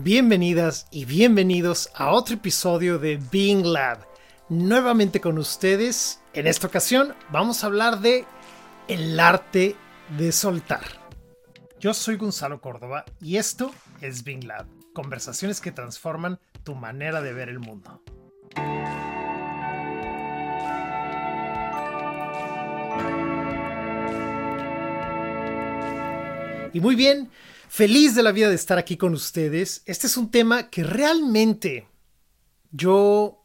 Bienvenidas y bienvenidos a otro episodio de Being Lab. Nuevamente con ustedes. En esta ocasión vamos a hablar de el arte de soltar. Yo soy Gonzalo Córdoba y esto es Being Lab. Conversaciones que transforman tu manera de ver el mundo. Y muy bien, Feliz de la vida de estar aquí con ustedes. Este es un tema que realmente yo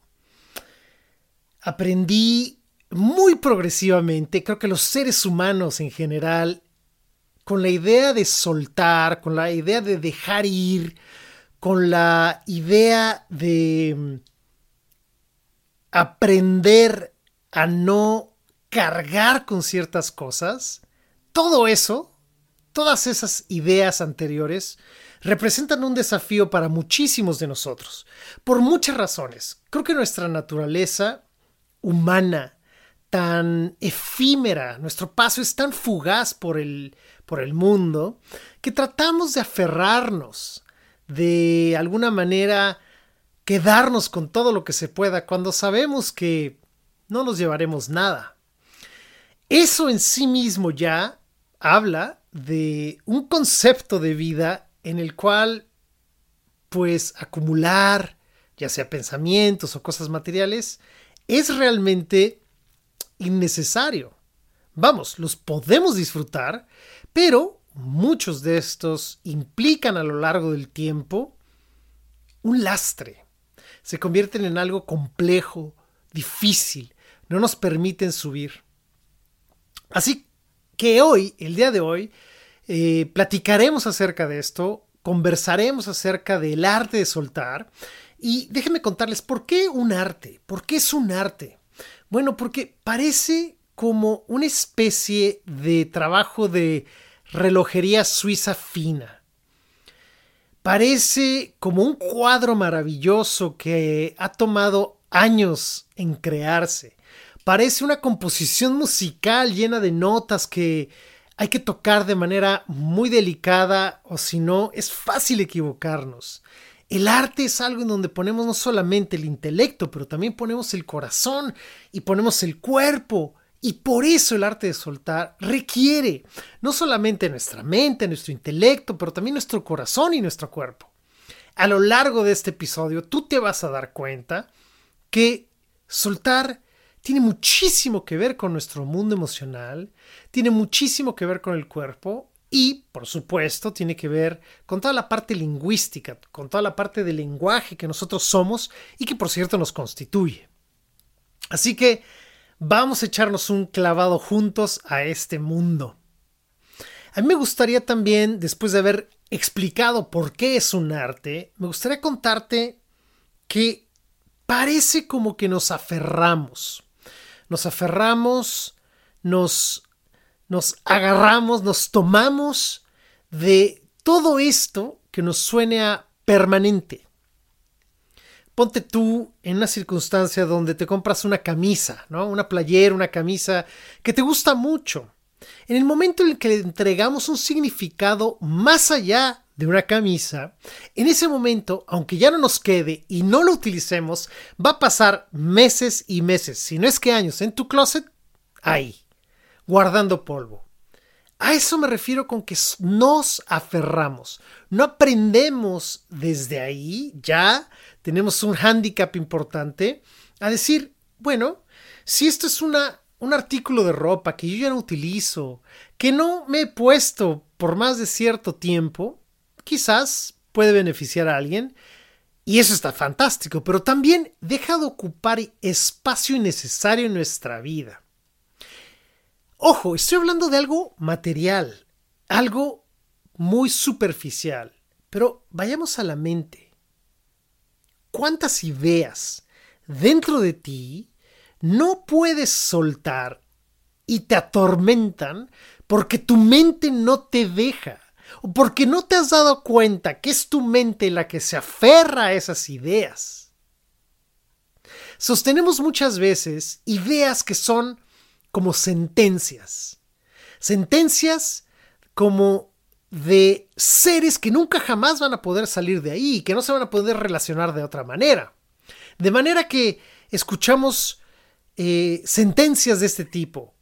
aprendí muy progresivamente. Creo que los seres humanos en general, con la idea de soltar, con la idea de dejar ir, con la idea de mm, aprender a no cargar con ciertas cosas, todo eso Todas esas ideas anteriores representan un desafío para muchísimos de nosotros, por muchas razones. Creo que nuestra naturaleza humana, tan efímera, nuestro paso es tan fugaz por el, por el mundo, que tratamos de aferrarnos, de alguna manera quedarnos con todo lo que se pueda cuando sabemos que no nos llevaremos nada. Eso en sí mismo ya habla de un concepto de vida en el cual pues acumular ya sea pensamientos o cosas materiales es realmente innecesario. Vamos, los podemos disfrutar, pero muchos de estos implican a lo largo del tiempo un lastre. Se convierten en algo complejo, difícil, no nos permiten subir. Así que hoy, el día de hoy, eh, platicaremos acerca de esto, conversaremos acerca del arte de soltar y déjenme contarles por qué un arte, por qué es un arte. Bueno, porque parece como una especie de trabajo de relojería suiza fina. Parece como un cuadro maravilloso que ha tomado años en crearse. Parece una composición musical llena de notas que hay que tocar de manera muy delicada o si no es fácil equivocarnos. El arte es algo en donde ponemos no solamente el intelecto, pero también ponemos el corazón y ponemos el cuerpo. Y por eso el arte de soltar requiere no solamente nuestra mente, nuestro intelecto, pero también nuestro corazón y nuestro cuerpo. A lo largo de este episodio tú te vas a dar cuenta que soltar tiene muchísimo que ver con nuestro mundo emocional, tiene muchísimo que ver con el cuerpo y, por supuesto, tiene que ver con toda la parte lingüística, con toda la parte del lenguaje que nosotros somos y que, por cierto, nos constituye. Así que vamos a echarnos un clavado juntos a este mundo. A mí me gustaría también, después de haber explicado por qué es un arte, me gustaría contarte que parece como que nos aferramos nos aferramos, nos, nos agarramos, nos tomamos de todo esto que nos suene a permanente. Ponte tú en una circunstancia donde te compras una camisa, ¿no? Una playera, una camisa que te gusta mucho. En el momento en el que le entregamos un significado más allá de una camisa, en ese momento, aunque ya no nos quede y no lo utilicemos, va a pasar meses y meses, si no es que años, en tu closet, ahí, guardando polvo. A eso me refiero con que nos aferramos. No aprendemos desde ahí, ya tenemos un hándicap importante, a decir, bueno, si esto es una, un artículo de ropa que yo ya no utilizo, que no me he puesto por más de cierto tiempo, quizás puede beneficiar a alguien y eso está fantástico, pero también deja de ocupar espacio innecesario en nuestra vida. Ojo, estoy hablando de algo material, algo muy superficial, pero vayamos a la mente. ¿Cuántas ideas dentro de ti no puedes soltar y te atormentan porque tu mente no te deja? Porque no te has dado cuenta que es tu mente la que se aferra a esas ideas. Sostenemos muchas veces ideas que son como sentencias. Sentencias como de seres que nunca jamás van a poder salir de ahí, que no se van a poder relacionar de otra manera. De manera que escuchamos eh, sentencias de este tipo.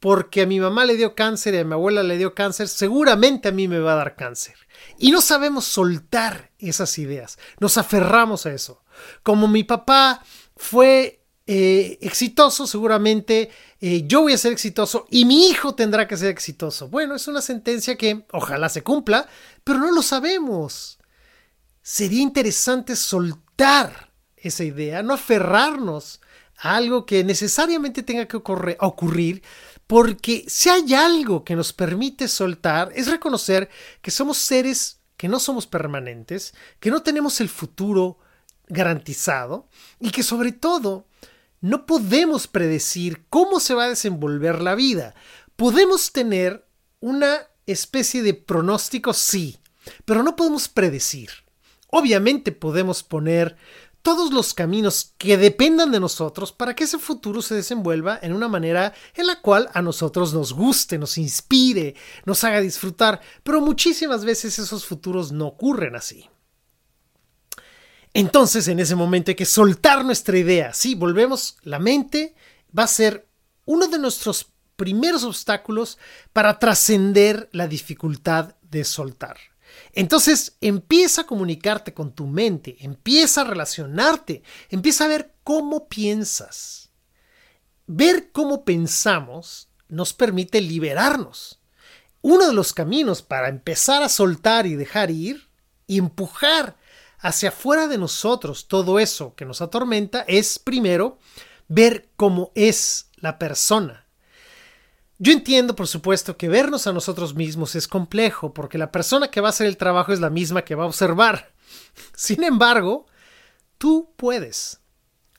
Porque a mi mamá le dio cáncer y a mi abuela le dio cáncer, seguramente a mí me va a dar cáncer. Y no sabemos soltar esas ideas, nos aferramos a eso. Como mi papá fue eh, exitoso, seguramente eh, yo voy a ser exitoso y mi hijo tendrá que ser exitoso. Bueno, es una sentencia que ojalá se cumpla, pero no lo sabemos. Sería interesante soltar esa idea, no aferrarnos a algo que necesariamente tenga que ocurrir, porque si hay algo que nos permite soltar es reconocer que somos seres que no somos permanentes, que no tenemos el futuro garantizado y que sobre todo no podemos predecir cómo se va a desenvolver la vida. Podemos tener una especie de pronóstico, sí, pero no podemos predecir. Obviamente podemos poner todos los caminos que dependan de nosotros para que ese futuro se desenvuelva en una manera en la cual a nosotros nos guste, nos inspire, nos haga disfrutar, pero muchísimas veces esos futuros no ocurren así. Entonces, en ese momento hay que soltar nuestra idea. Sí, volvemos, la mente va a ser uno de nuestros primeros obstáculos para trascender la dificultad de soltar. Entonces empieza a comunicarte con tu mente, empieza a relacionarte, empieza a ver cómo piensas. Ver cómo pensamos nos permite liberarnos. Uno de los caminos para empezar a soltar y dejar ir y empujar hacia afuera de nosotros todo eso que nos atormenta es primero ver cómo es la persona. Yo entiendo, por supuesto, que vernos a nosotros mismos es complejo, porque la persona que va a hacer el trabajo es la misma que va a observar. Sin embargo, tú puedes,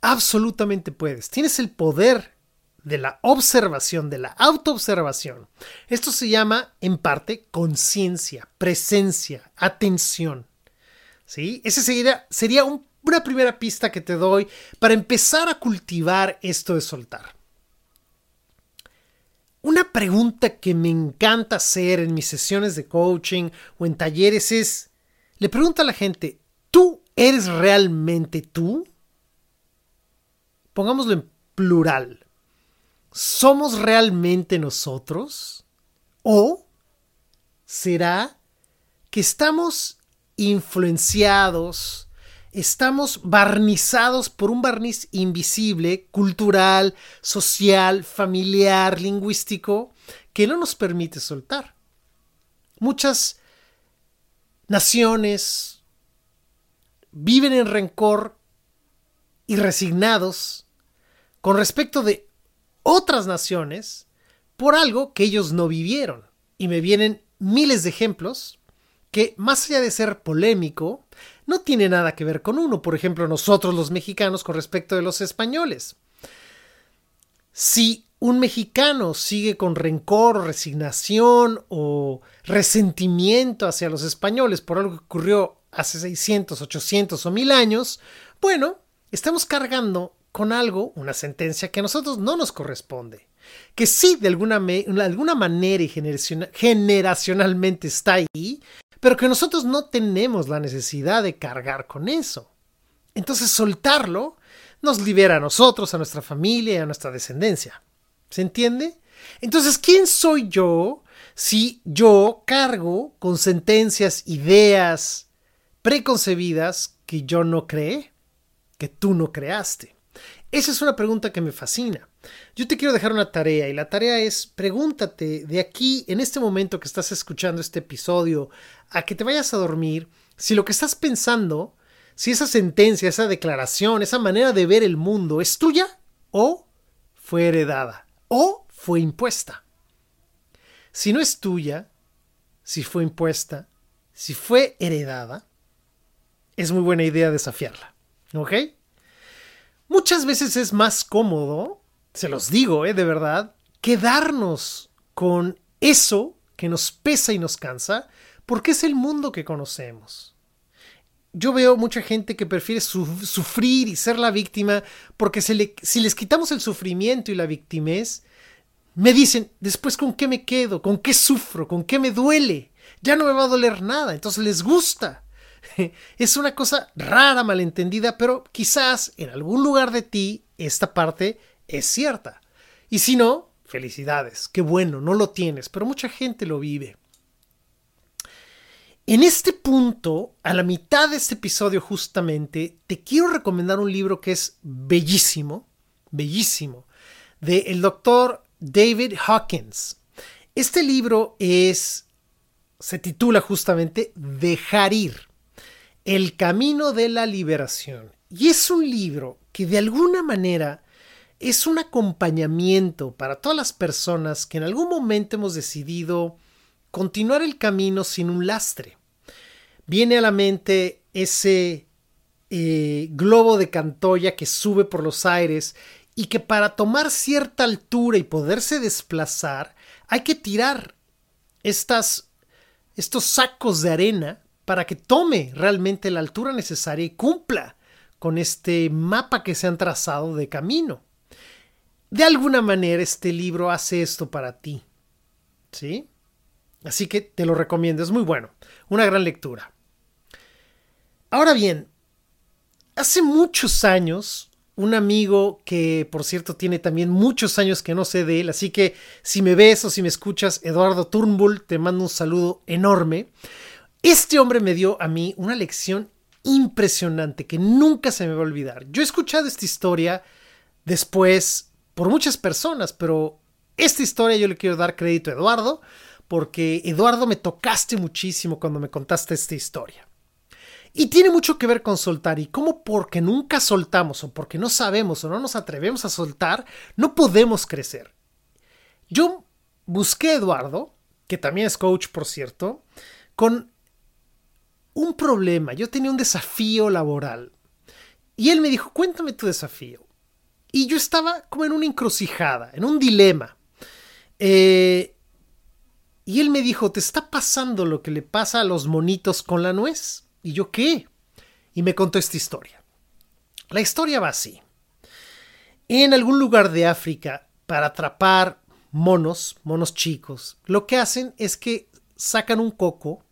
absolutamente puedes, tienes el poder de la observación, de la autoobservación. Esto se llama, en parte, conciencia, presencia, atención. ¿sí? Esa sería, sería una primera pista que te doy para empezar a cultivar esto de soltar. Una pregunta que me encanta hacer en mis sesiones de coaching o en talleres es, le pregunto a la gente, ¿tú eres realmente tú? Pongámoslo en plural. ¿Somos realmente nosotros? ¿O será que estamos influenciados, estamos barnizados por un barniz invisible, cultural, social, familiar, lingüístico, que no nos permite soltar. Muchas naciones viven en rencor y resignados con respecto de otras naciones por algo que ellos no vivieron. Y me vienen miles de ejemplos que más allá de ser polémico, no tiene nada que ver con uno, por ejemplo, nosotros los mexicanos con respecto de los españoles. Si un mexicano sigue con rencor, resignación o resentimiento hacia los españoles por algo que ocurrió hace 600, 800 o 1000 años, bueno, estamos cargando con algo, una sentencia que a nosotros no nos corresponde, que sí de alguna, de alguna manera y generacionalmente está ahí, pero que nosotros no tenemos la necesidad de cargar con eso. Entonces soltarlo nos libera a nosotros, a nuestra familia y a nuestra descendencia. ¿Se entiende? Entonces, ¿quién soy yo si yo cargo con sentencias, ideas preconcebidas que yo no creé, que tú no creaste? Esa es una pregunta que me fascina. Yo te quiero dejar una tarea y la tarea es pregúntate de aquí, en este momento que estás escuchando este episodio, a que te vayas a dormir, si lo que estás pensando, si esa sentencia, esa declaración, esa manera de ver el mundo es tuya o fue heredada o fue impuesta. Si no es tuya, si fue impuesta, si fue heredada, es muy buena idea desafiarla. ¿Ok? Muchas veces es más cómodo, se los digo, ¿eh? de verdad, quedarnos con eso que nos pesa y nos cansa, porque es el mundo que conocemos. Yo veo mucha gente que prefiere sufrir y ser la víctima porque si les quitamos el sufrimiento y la victimez, me dicen, después con qué me quedo, con qué sufro, con qué me duele. ya no me va a doler nada, entonces les gusta. Es una cosa rara, malentendida, pero quizás en algún lugar de ti esta parte es cierta. Y si no, felicidades, qué bueno, no lo tienes, pero mucha gente lo vive. En este punto, a la mitad de este episodio justamente, te quiero recomendar un libro que es bellísimo, bellísimo, de el doctor David Hawkins. Este libro es, se titula justamente Dejar ir, el camino de la liberación. Y es un libro que de alguna manera es un acompañamiento para todas las personas que en algún momento hemos decidido continuar el camino sin un lastre viene a la mente ese eh, globo de Cantoya que sube por los aires y que para tomar cierta altura y poderse desplazar hay que tirar estas, estos sacos de arena para que tome realmente la altura necesaria y cumpla con este mapa que se han trazado de camino. De alguna manera este libro hace esto para ti. ¿Sí? Así que te lo recomiendo, es muy bueno, una gran lectura. Ahora bien, hace muchos años, un amigo que por cierto tiene también muchos años que no sé de él, así que si me ves o si me escuchas, Eduardo Turnbull, te mando un saludo enorme. Este hombre me dio a mí una lección impresionante que nunca se me va a olvidar. Yo he escuchado esta historia después por muchas personas, pero esta historia yo le quiero dar crédito a Eduardo porque Eduardo me tocaste muchísimo cuando me contaste esta historia. Y tiene mucho que ver con soltar y cómo porque nunca soltamos o porque no sabemos o no nos atrevemos a soltar, no podemos crecer. Yo busqué a Eduardo, que también es coach por cierto, con un problema. Yo tenía un desafío laboral. Y él me dijo, cuéntame tu desafío. Y yo estaba como en una encrucijada, en un dilema. Eh, y él me dijo, ¿te está pasando lo que le pasa a los monitos con la nuez? ¿Y yo qué? Y me contó esta historia. La historia va así. En algún lugar de África, para atrapar monos, monos chicos, lo que hacen es que sacan un coco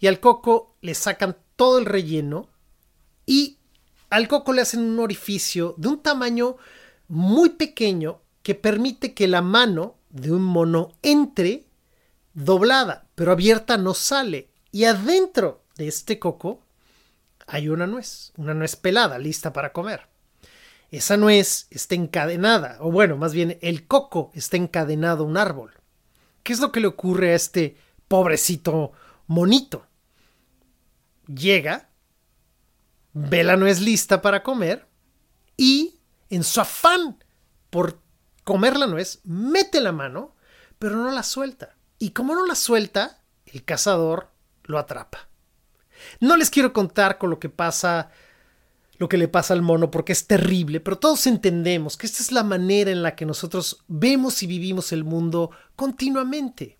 y al coco le sacan todo el relleno y al coco le hacen un orificio de un tamaño muy pequeño que permite que la mano de un mono entre doblada, pero abierta no sale. Y adentro de este coco hay una nuez, una nuez pelada, lista para comer. Esa nuez está encadenada, o bueno, más bien el coco está encadenado a un árbol. ¿Qué es lo que le ocurre a este pobrecito monito? Llega, ve la nuez lista para comer y, en su afán por comer la nuez, mete la mano, pero no la suelta. Y como no la suelta, el cazador lo atrapa. No les quiero contar con lo que pasa, lo que le pasa al mono, porque es terrible, pero todos entendemos que esta es la manera en la que nosotros vemos y vivimos el mundo continuamente.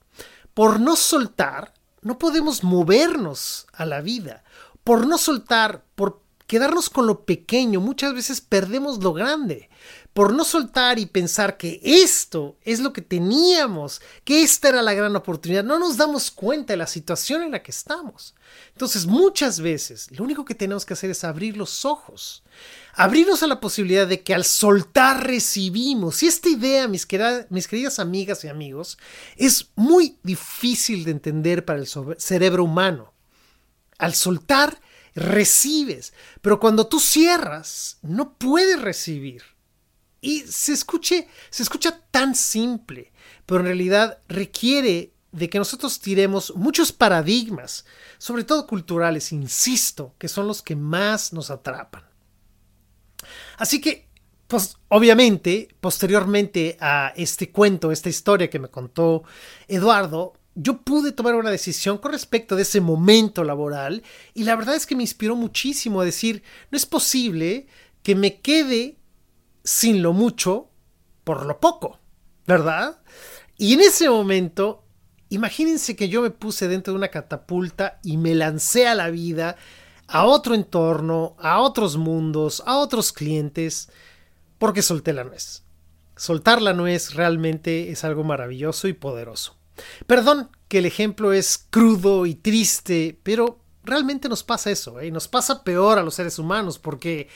Por no soltar, no podemos movernos a la vida. Por no soltar, por quedarnos con lo pequeño, muchas veces perdemos lo grande por no soltar y pensar que esto es lo que teníamos, que esta era la gran oportunidad, no nos damos cuenta de la situación en la que estamos. Entonces, muchas veces, lo único que tenemos que hacer es abrir los ojos, abrirnos a la posibilidad de que al soltar recibimos. Y esta idea, mis, mis queridas amigas y amigos, es muy difícil de entender para el cerebro humano. Al soltar, recibes, pero cuando tú cierras, no puedes recibir. Y se escuche, se escucha tan simple, pero en realidad requiere de que nosotros tiremos muchos paradigmas, sobre todo culturales, insisto, que son los que más nos atrapan. Así que, pues obviamente, posteriormente a este cuento, esta historia que me contó Eduardo, yo pude tomar una decisión con respecto de ese momento laboral y la verdad es que me inspiró muchísimo a decir, no es posible que me quede sin lo mucho por lo poco, ¿verdad? Y en ese momento, imagínense que yo me puse dentro de una catapulta y me lancé a la vida, a otro entorno, a otros mundos, a otros clientes, porque solté la nuez. Soltar la nuez realmente es algo maravilloso y poderoso. Perdón que el ejemplo es crudo y triste, pero realmente nos pasa eso, ¿eh? nos pasa peor a los seres humanos porque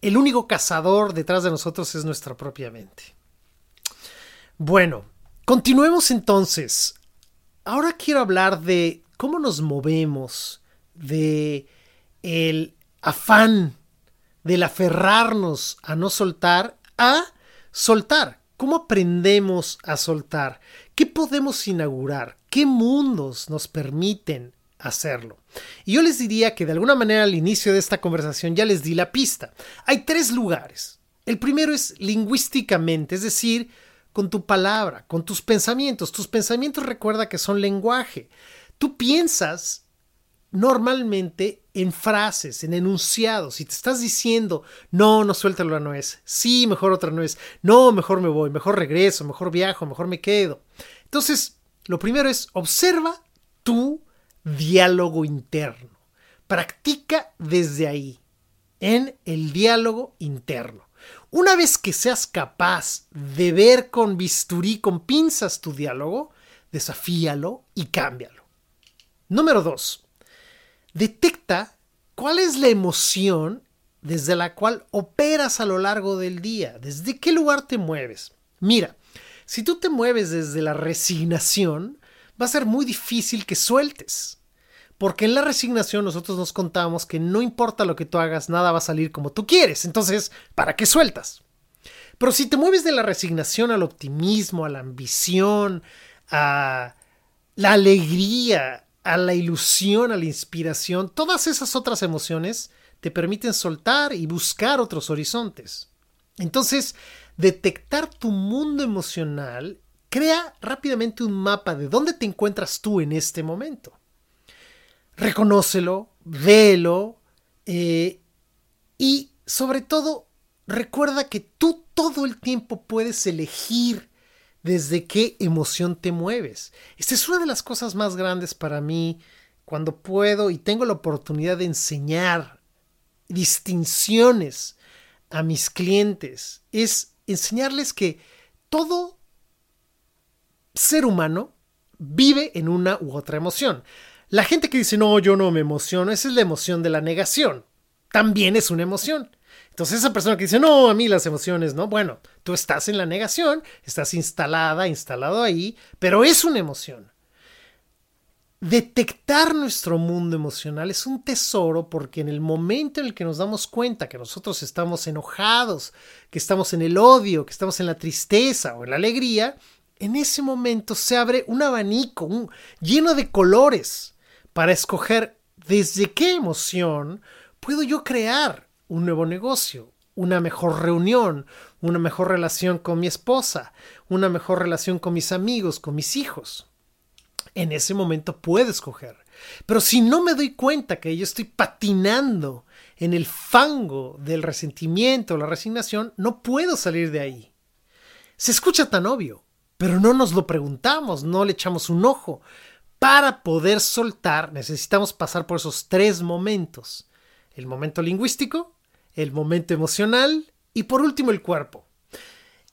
el único cazador detrás de nosotros es nuestra propia mente. Bueno, continuemos entonces. Ahora quiero hablar de cómo nos movemos, de el afán del aferrarnos a no soltar a soltar. ¿Cómo aprendemos a soltar? ¿Qué podemos inaugurar? ¿Qué mundos nos permiten hacerlo? Y yo les diría que de alguna manera al inicio de esta conversación ya les di la pista. Hay tres lugares. El primero es lingüísticamente, es decir, con tu palabra, con tus pensamientos. Tus pensamientos recuerda que son lenguaje. Tú piensas normalmente en frases, en enunciados. Si te estás diciendo, no, no suelta la nuez, sí, mejor otra nuez, no, mejor me voy, mejor regreso, mejor viajo, mejor me quedo. Entonces, lo primero es observa tu diálogo interno. Practica desde ahí, en el diálogo interno. Una vez que seas capaz de ver con bisturí, con pinzas tu diálogo, desafíalo y cámbialo. Número dos, detecta cuál es la emoción desde la cual operas a lo largo del día, desde qué lugar te mueves. Mira, si tú te mueves desde la resignación, va a ser muy difícil que sueltes. Porque en la resignación nosotros nos contamos que no importa lo que tú hagas, nada va a salir como tú quieres. Entonces, ¿para qué sueltas? Pero si te mueves de la resignación al optimismo, a la ambición, a la alegría, a la ilusión, a la inspiración, todas esas otras emociones te permiten soltar y buscar otros horizontes. Entonces, detectar tu mundo emocional crea rápidamente un mapa de dónde te encuentras tú en este momento reconócelo, véelo eh, y sobre todo recuerda que tú todo el tiempo puedes elegir desde qué emoción te mueves. Esta es una de las cosas más grandes para mí cuando puedo y tengo la oportunidad de enseñar distinciones a mis clientes. Es enseñarles que todo ser humano vive en una u otra emoción. La gente que dice, no, yo no me emociono, esa es la emoción de la negación. También es una emoción. Entonces esa persona que dice, no, a mí las emociones, ¿no? Bueno, tú estás en la negación, estás instalada, instalado ahí, pero es una emoción. Detectar nuestro mundo emocional es un tesoro porque en el momento en el que nos damos cuenta que nosotros estamos enojados, que estamos en el odio, que estamos en la tristeza o en la alegría, en ese momento se abre un abanico lleno de colores para escoger desde qué emoción puedo yo crear un nuevo negocio, una mejor reunión, una mejor relación con mi esposa, una mejor relación con mis amigos, con mis hijos. En ese momento puedo escoger. Pero si no me doy cuenta que yo estoy patinando en el fango del resentimiento la resignación, no puedo salir de ahí. Se escucha tan obvio, pero no nos lo preguntamos, no le echamos un ojo, para poder soltar necesitamos pasar por esos tres momentos. El momento lingüístico, el momento emocional y por último el cuerpo.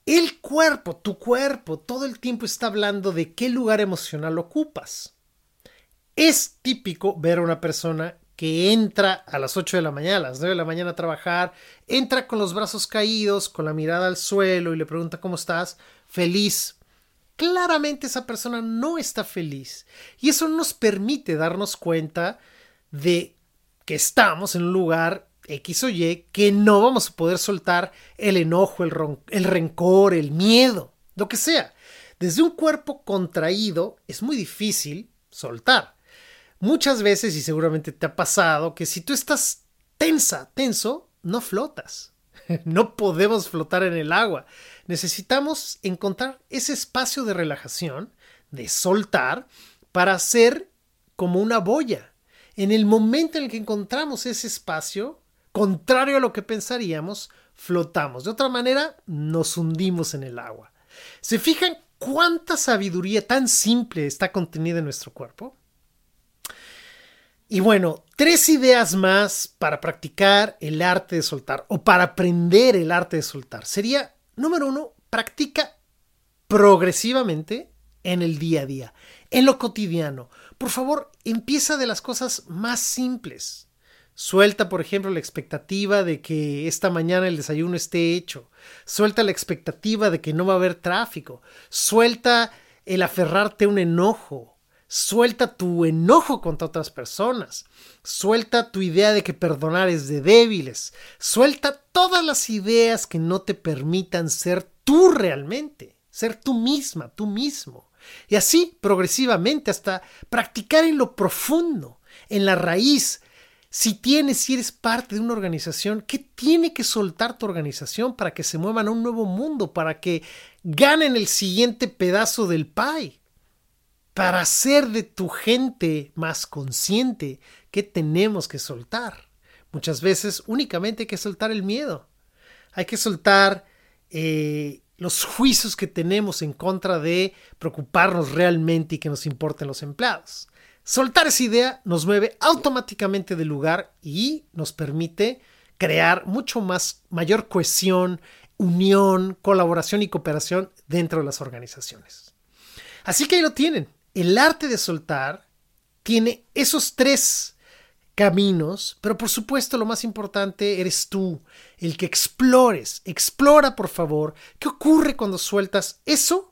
El cuerpo, tu cuerpo, todo el tiempo está hablando de qué lugar emocional ocupas. Es típico ver a una persona que entra a las 8 de la mañana, a las 9 de la mañana a trabajar, entra con los brazos caídos, con la mirada al suelo y le pregunta cómo estás, feliz, claramente esa persona no está feliz. Y eso nos permite darnos cuenta de que estamos en un lugar X o Y que no vamos a poder soltar el enojo, el, el rencor, el miedo, lo que sea. Desde un cuerpo contraído es muy difícil soltar. Muchas veces, y seguramente te ha pasado, que si tú estás tensa, tenso, no flotas. no podemos flotar en el agua necesitamos encontrar ese espacio de relajación, de soltar, para ser como una boya. En el momento en el que encontramos ese espacio, contrario a lo que pensaríamos, flotamos. De otra manera, nos hundimos en el agua. ¿Se fijan cuánta sabiduría tan simple está contenida en nuestro cuerpo? Y bueno, tres ideas más para practicar el arte de soltar o para aprender el arte de soltar. Sería Número uno, practica progresivamente en el día a día, en lo cotidiano. Por favor, empieza de las cosas más simples. Suelta, por ejemplo, la expectativa de que esta mañana el desayuno esté hecho. Suelta la expectativa de que no va a haber tráfico. Suelta el aferrarte a un enojo. Suelta tu enojo contra otras personas. Suelta tu idea de que perdonar es de débiles. Suelta todas las ideas que no te permitan ser tú realmente, ser tú misma, tú mismo. Y así progresivamente hasta practicar en lo profundo, en la raíz, si tienes, si eres parte de una organización, ¿qué tiene que soltar tu organización para que se muevan a un nuevo mundo, para que ganen el siguiente pedazo del pie? Para hacer de tu gente más consciente, ¿qué tenemos que soltar? Muchas veces únicamente hay que soltar el miedo. Hay que soltar eh, los juicios que tenemos en contra de preocuparnos realmente y que nos importen los empleados. Soltar esa idea nos mueve automáticamente del lugar y nos permite crear mucho más, mayor cohesión, unión, colaboración y cooperación dentro de las organizaciones. Así que ahí lo tienen. El arte de soltar tiene esos tres caminos, pero por supuesto lo más importante eres tú, el que explores. Explora, por favor, qué ocurre cuando sueltas eso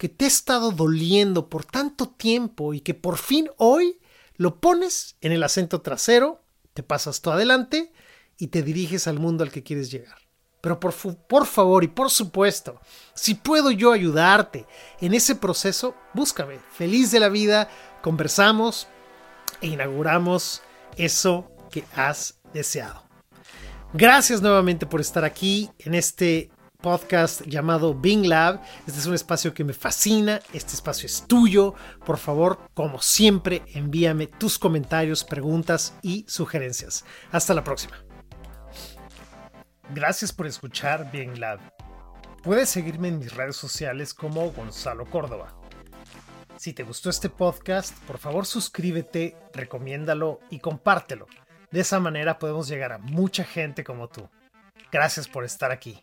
que te ha estado doliendo por tanto tiempo y que por fin hoy lo pones en el acento trasero, te pasas todo adelante y te diriges al mundo al que quieres llegar. Pero por, por, favor y por supuesto, si puedo yo ayudarte en ese proceso, búscame. Feliz de la vida, conversamos e inauguramos eso que has deseado. Gracias nuevamente por estar aquí en este podcast llamado Bing Lab. Este es un espacio que me fascina, este espacio es tuyo. Por favor, como siempre, envíame tus comentarios, preguntas y sugerencias. Hasta la próxima. Gracias por escuchar Bing Lab. Puedes seguirme en mis redes sociales como Gonzalo Córdoba. Si te gustó este podcast, por favor suscríbete, recomiéndalo y compártelo. De esa manera podemos llegar a mucha gente como tú. Gracias por estar aquí.